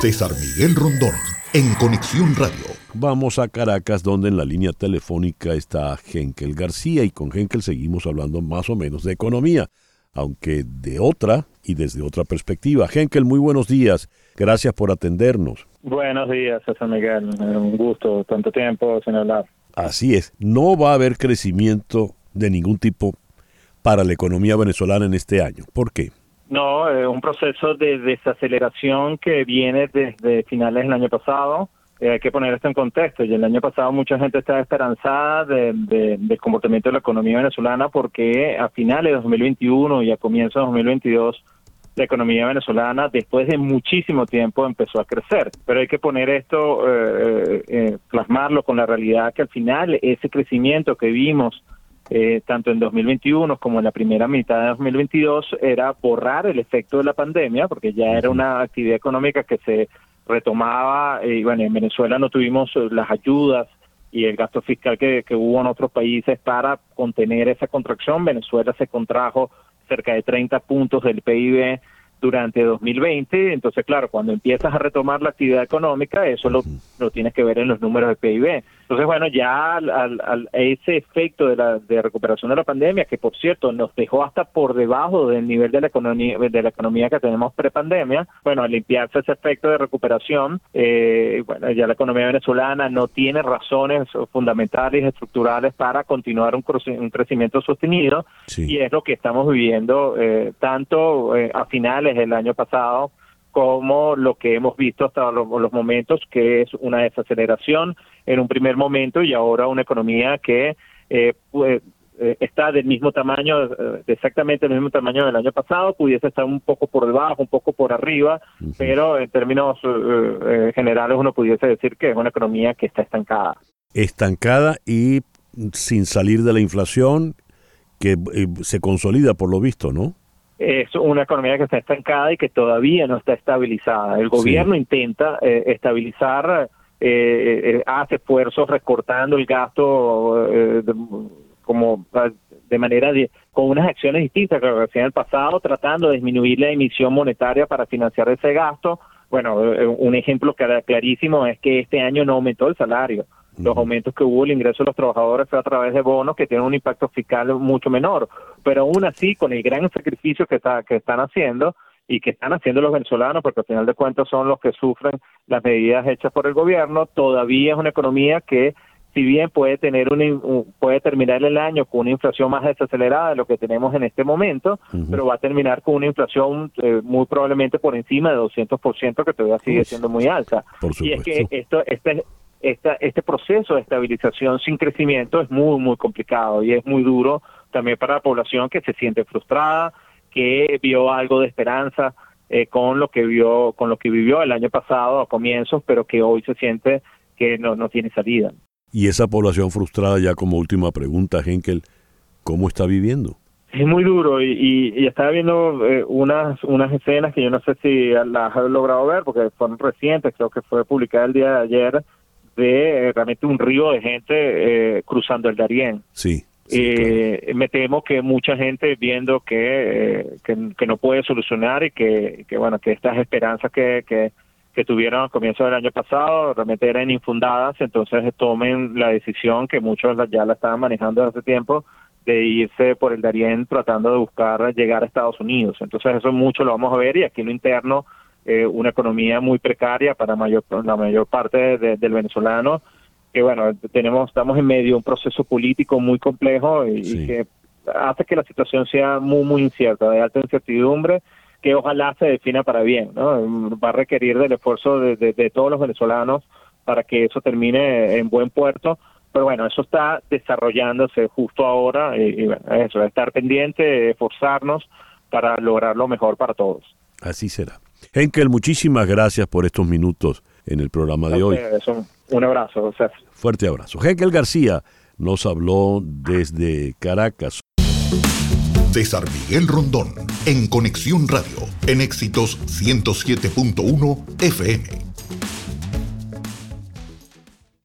César Miguel Rondón, en Conexión Radio. Vamos a Caracas, donde en la línea telefónica está Henkel García y con Henkel seguimos hablando más o menos de economía, aunque de otra y desde otra perspectiva. Henkel, muy buenos días. Gracias por atendernos. Buenos días, César Miguel. Un gusto, tanto tiempo sin hablar. Así es, no va a haber crecimiento de ningún tipo para la economía venezolana en este año. ¿Por qué? No, es un proceso de desaceleración que viene desde finales del año pasado. Eh, hay que poner esto en contexto. Y el año pasado mucha gente estaba esperanzada del comportamiento de la economía venezolana porque a finales de 2021 y a comienzos de 2022 la economía venezolana después de muchísimo tiempo empezó a crecer. Pero hay que poner esto, eh, eh, plasmarlo con la realidad que al final ese crecimiento que vimos eh, tanto en 2021 como en la primera mitad de 2022, era borrar el efecto de la pandemia, porque ya era una actividad económica que se retomaba, y bueno, en Venezuela no tuvimos las ayudas y el gasto fiscal que, que hubo en otros países para contener esa contracción. Venezuela se contrajo cerca de 30 puntos del PIB durante 2020. Entonces, claro, cuando empiezas a retomar la actividad económica, eso lo, lo tienes que ver en los números de PIB. Entonces, bueno, ya al, ese efecto de la de recuperación de la pandemia, que por cierto nos dejó hasta por debajo del nivel de la economía de la economía que tenemos prepandemia, bueno, al limpiarse ese efecto de recuperación, eh, bueno, ya la economía venezolana no tiene razones fundamentales estructurales para continuar un, crecimiento sostenido y es lo que estamos viviendo eh, tanto eh, a finales del año pasado como lo que hemos visto hasta los, momentos, que es una desaceleración en un primer momento y ahora una economía que eh, pues, eh, está del mismo tamaño, eh, exactamente el mismo tamaño del año pasado, pudiese estar un poco por debajo, un poco por arriba, pero en términos generales uno pudiese decir que es una economía que está estancada. Estancada y sin salir de la inflación que se consolida por lo visto, ¿no? Es una economía que está estancada y que todavía no está estabilizada. El gobierno intenta eh, estabilizar, eh, eh, hace esfuerzos recortando el gasto como de manera con unas acciones distintas que lo hacía en el pasado, tratando de disminuir la emisión monetaria para financiar ese gasto. Bueno, un ejemplo clarísimo es que este año no aumentó el salario los aumentos que hubo el ingreso de los trabajadores fue a través de bonos que tienen un impacto fiscal mucho menor, pero aún así con el gran sacrificio que, está, que están haciendo y que están haciendo los venezolanos, porque al final de cuentas son los que sufren las medidas hechas por el gobierno, todavía es una economía que si bien puede tener puede terminar el año con una inflación más desacelerada de lo que tenemos en este momento, pero va a terminar con una inflación eh, muy probablemente por encima de 200% que todavía sigue siendo muy alta. y es que esto este esta, este proceso de estabilización sin crecimiento es muy, muy complicado y es muy duro también para la población que se siente frustrada, que vio algo de esperanza eh, con lo que vio, con lo que vivió el año pasado a comienzos, pero que hoy se siente que no, no tiene salida. Y esa población frustrada, ya como última pregunta, Henkel, ¿cómo está viviendo? Es muy duro y, y, estaba viendo eh, unas unas escenas que yo no sé si las has logrado ver porque fueron recientes, creo que fue publicada el día de ayer, de eh, realmente un río de gente eh, cruzando el Darién. Sí. eh, Me temo que mucha gente viendo que, que, no puede solucionar y que, que, bueno, que estas esperanzas que, que, que tuvieron al comienzo del año pasado realmente eran infundadas, entonces tomen la decisión que muchos ya la estaban manejando desde hace tiempo de irse por el Darién tratando de buscar llegar a Estados Unidos. Entonces eso mucho lo vamos a ver y aquí lo interno eh, una economía muy precaria para mayor, la mayor parte del venezolano, que bueno, tenemos, estamos en medio de un proceso político muy complejo y, que hace que la situación sea muy, muy incierta, de alta incertidumbre, que ojalá se defina para bien, ¿no? Va a requerir del esfuerzo de, todos los venezolanos para que eso termine en buen puerto, pero bueno, eso está desarrollándose justo ahora y, bueno, eso, estar pendiente, esforzarnos para lograr lo mejor para todos. Así será. Henkel, muchísimas gracias por estos minutos en el programa de hoy. Un abrazo, César. Fuerte abrazo. Henkel García nos habló desde Caracas. César Miguel Rondón, en Conexión Radio, en Éxitos 107.1 FM.